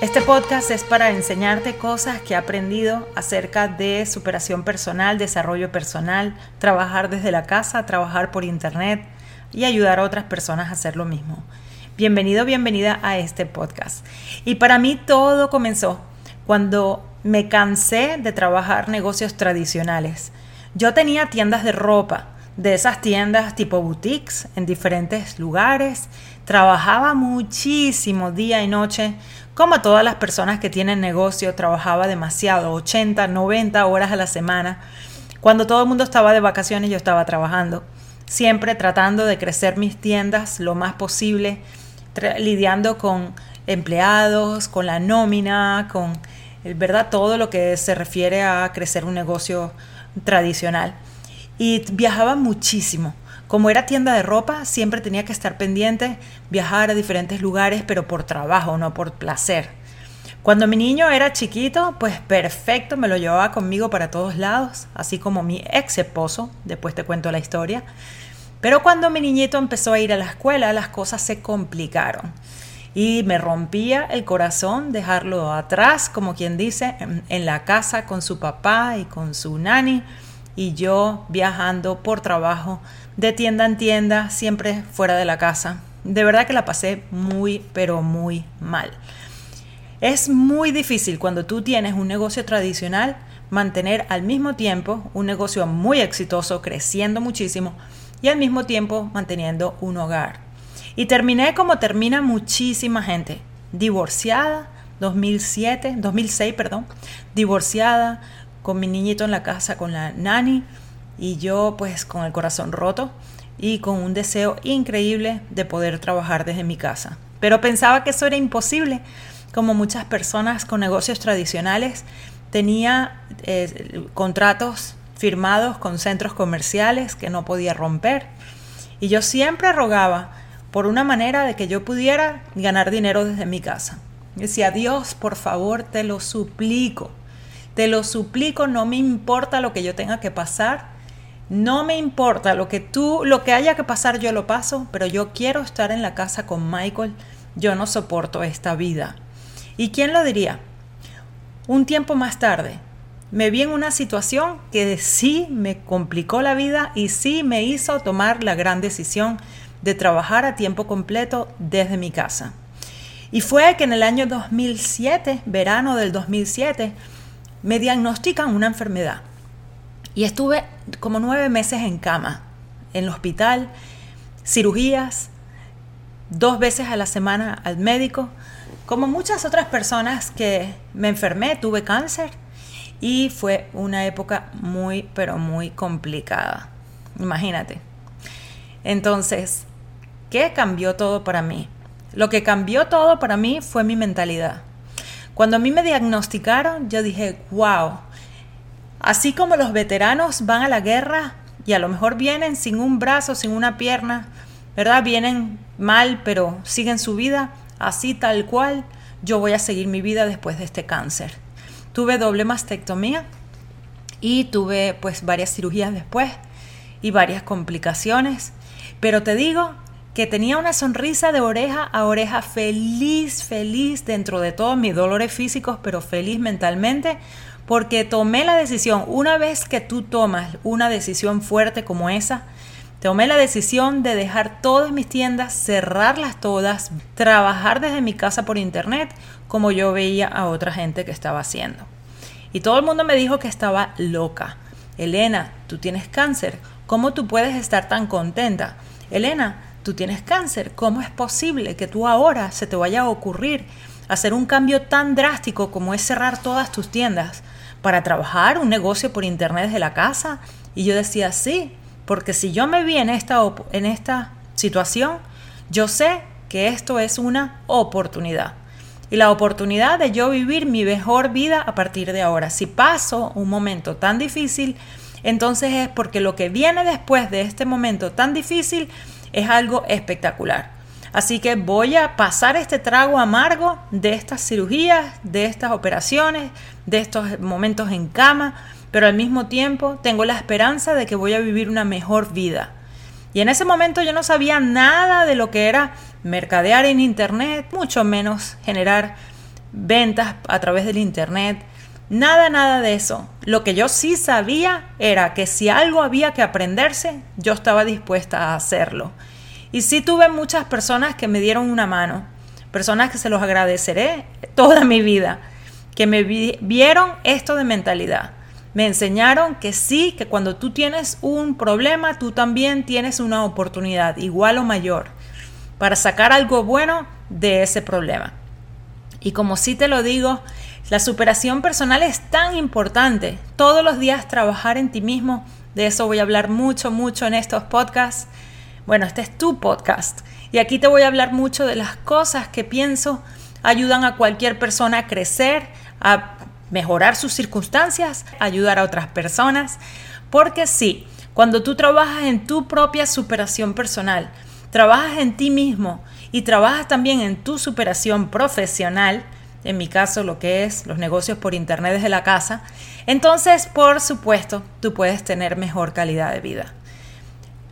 Este podcast es para enseñarte cosas que he aprendido acerca de superación personal, desarrollo personal, trabajar desde la casa, trabajar por internet y ayudar a otras personas a hacer lo mismo. Bienvenido, bienvenida a este podcast. Y para mí todo comenzó cuando me cansé de trabajar negocios tradicionales. Yo tenía tiendas de ropa, de esas tiendas tipo boutiques en diferentes lugares. Trabajaba muchísimo día y noche como todas las personas que tienen negocio, trabajaba demasiado, 80, 90 horas a la semana. Cuando todo el mundo estaba de vacaciones, yo estaba trabajando, siempre tratando de crecer mis tiendas lo más posible, lidiando con empleados, con la nómina, con verdad todo lo que se refiere a crecer un negocio tradicional. Y viajaba muchísimo. Como era tienda de ropa, siempre tenía que estar pendiente, viajar a diferentes lugares, pero por trabajo, no por placer. Cuando mi niño era chiquito, pues perfecto, me lo llevaba conmigo para todos lados, así como mi ex esposo, después te cuento la historia. Pero cuando mi niñito empezó a ir a la escuela, las cosas se complicaron. Y me rompía el corazón dejarlo atrás, como quien dice, en, en la casa con su papá y con su nani, y yo viajando por trabajo de tienda en tienda, siempre fuera de la casa. De verdad que la pasé muy, pero muy mal. Es muy difícil cuando tú tienes un negocio tradicional mantener al mismo tiempo un negocio muy exitoso, creciendo muchísimo, y al mismo tiempo manteniendo un hogar. Y terminé como termina muchísima gente, divorciada, 2007, 2006, perdón, divorciada, con mi niñito en la casa, con la nani, y yo pues con el corazón roto y con un deseo increíble de poder trabajar desde mi casa. Pero pensaba que eso era imposible, como muchas personas con negocios tradicionales tenía eh, contratos firmados con centros comerciales que no podía romper. Y yo siempre rogaba por una manera de que yo pudiera ganar dinero desde mi casa. Decía, Dios, por favor, te lo suplico. Te lo suplico, no me importa lo que yo tenga que pasar no me importa lo que tú, lo que haya que pasar, yo lo paso, pero yo quiero estar en la casa con Michael. Yo no soporto esta vida. ¿Y quién lo diría? Un tiempo más tarde, me vi en una situación que sí me complicó la vida y sí me hizo tomar la gran decisión de trabajar a tiempo completo desde mi casa. Y fue que en el año 2007, verano del 2007, me diagnostican una enfermedad. Y estuve como nueve meses en cama, en el hospital, cirugías, dos veces a la semana al médico, como muchas otras personas que me enfermé, tuve cáncer y fue una época muy, pero muy complicada. Imagínate. Entonces, ¿qué cambió todo para mí? Lo que cambió todo para mí fue mi mentalidad. Cuando a mí me diagnosticaron, yo dije, wow, Así como los veteranos van a la guerra y a lo mejor vienen sin un brazo, sin una pierna, ¿verdad? Vienen mal, pero siguen su vida, así tal cual, yo voy a seguir mi vida después de este cáncer. Tuve doble mastectomía y tuve pues varias cirugías después y varias complicaciones, pero te digo que tenía una sonrisa de oreja a oreja feliz, feliz dentro de todos mis dolores físicos, pero feliz mentalmente porque tomé la decisión, una vez que tú tomas una decisión fuerte como esa, tomé la decisión de dejar todas mis tiendas, cerrarlas todas, trabajar desde mi casa por internet, como yo veía a otra gente que estaba haciendo. Y todo el mundo me dijo que estaba loca. Elena, tú tienes cáncer, ¿cómo tú puedes estar tan contenta? Elena, tú tienes cáncer, ¿cómo es posible que tú ahora se te vaya a ocurrir hacer un cambio tan drástico como es cerrar todas tus tiendas? para trabajar un negocio por internet desde la casa. Y yo decía, sí, porque si yo me vi en esta, en esta situación, yo sé que esto es una oportunidad. Y la oportunidad de yo vivir mi mejor vida a partir de ahora. Si paso un momento tan difícil, entonces es porque lo que viene después de este momento tan difícil es algo espectacular. Así que voy a pasar este trago amargo de estas cirugías, de estas operaciones, de estos momentos en cama, pero al mismo tiempo tengo la esperanza de que voy a vivir una mejor vida. Y en ese momento yo no sabía nada de lo que era mercadear en Internet, mucho menos generar ventas a través del Internet. Nada, nada de eso. Lo que yo sí sabía era que si algo había que aprenderse, yo estaba dispuesta a hacerlo. Y sí tuve muchas personas que me dieron una mano, personas que se los agradeceré toda mi vida, que me vieron esto de mentalidad. Me enseñaron que sí, que cuando tú tienes un problema, tú también tienes una oportunidad, igual o mayor, para sacar algo bueno de ese problema. Y como sí te lo digo, la superación personal es tan importante. Todos los días trabajar en ti mismo. De eso voy a hablar mucho, mucho en estos podcasts. Bueno, este es tu podcast. Y aquí te voy a hablar mucho de las cosas que pienso ayudan a cualquier persona a crecer, a mejorar sus circunstancias, ayudar a otras personas. Porque sí, cuando tú trabajas en tu propia superación personal, trabajas en ti mismo y trabajas también en tu superación profesional, en mi caso lo que es los negocios por internet desde la casa, entonces por supuesto tú puedes tener mejor calidad de vida.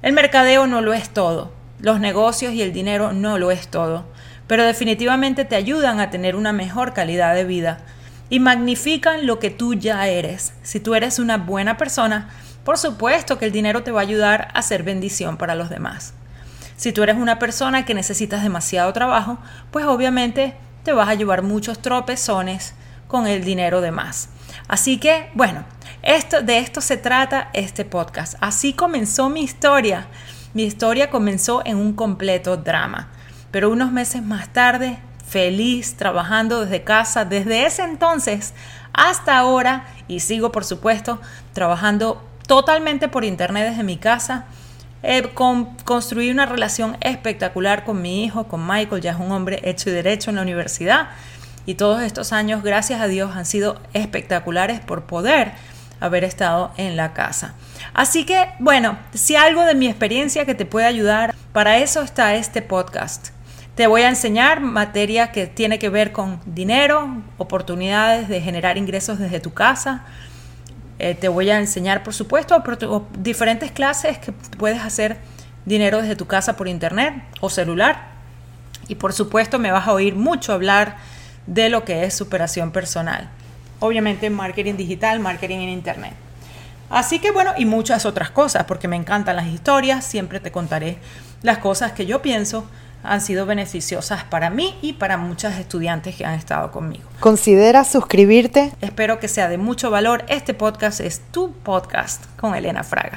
El mercadeo no lo es todo, los negocios y el dinero no lo es todo, pero definitivamente te ayudan a tener una mejor calidad de vida y magnifican lo que tú ya eres. Si tú eres una buena persona, por supuesto que el dinero te va a ayudar a ser bendición para los demás. Si tú eres una persona que necesitas demasiado trabajo, pues obviamente te vas a llevar muchos tropezones con el dinero de más. Así que, bueno, esto, de esto se trata este podcast. Así comenzó mi historia. Mi historia comenzó en un completo drama. Pero unos meses más tarde, feliz, trabajando desde casa, desde ese entonces hasta ahora, y sigo por supuesto trabajando totalmente por internet desde mi casa, con, construí una relación espectacular con mi hijo, con Michael, ya es un hombre hecho y derecho en la universidad. Y todos estos años, gracias a Dios, han sido espectaculares por poder haber estado en la casa. Así que, bueno, si algo de mi experiencia que te puede ayudar, para eso está este podcast. Te voy a enseñar materia que tiene que ver con dinero, oportunidades de generar ingresos desde tu casa, eh, te voy a enseñar, por supuesto, diferentes clases que puedes hacer dinero desde tu casa por internet o celular. Y por supuesto me vas a oír mucho hablar de lo que es superación personal. Obviamente marketing digital, marketing en internet. Así que bueno, y muchas otras cosas, porque me encantan las historias, siempre te contaré las cosas que yo pienso han sido beneficiosas para mí y para muchas estudiantes que han estado conmigo. ¿Considera suscribirte? Espero que sea de mucho valor. Este podcast es tu podcast con Elena Fraga.